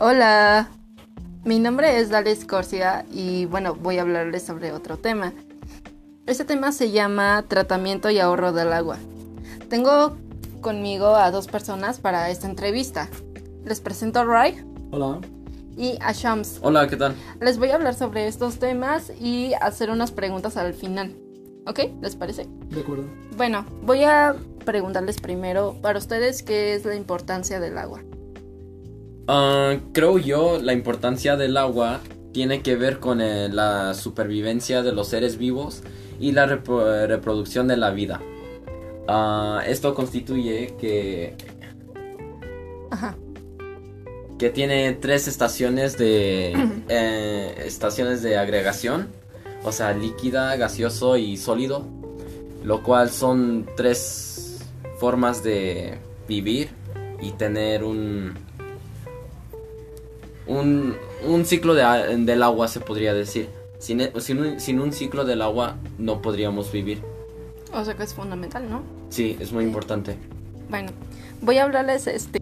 Hola, mi nombre es Dales Corsia y bueno, voy a hablarles sobre otro tema. Este tema se llama tratamiento y ahorro del agua. Tengo conmigo a dos personas para esta entrevista. Les presento a Ray Hola. y a Shams. Hola, ¿qué tal? Les voy a hablar sobre estos temas y hacer unas preguntas al final. ¿Ok? ¿Les parece? De acuerdo. Bueno, voy a preguntarles primero para ustedes qué es la importancia del agua. Ah, creo yo la importancia del agua tiene que ver con eh, la supervivencia de los seres vivos y la repro- reproducción de la vida. Ah, esto constituye que, Ajá. que tiene tres estaciones de eh, estaciones de agregación, o sea, líquida, gaseoso y sólido, lo cual son tres formas de vivir y tener un un, un ciclo de del agua se podría decir. Sin, e- sin un, sin un ciclo del agua no podríamos vivir. O sea que es fundamental, ¿no? Sí, es muy importante. Bueno, voy a hablarles este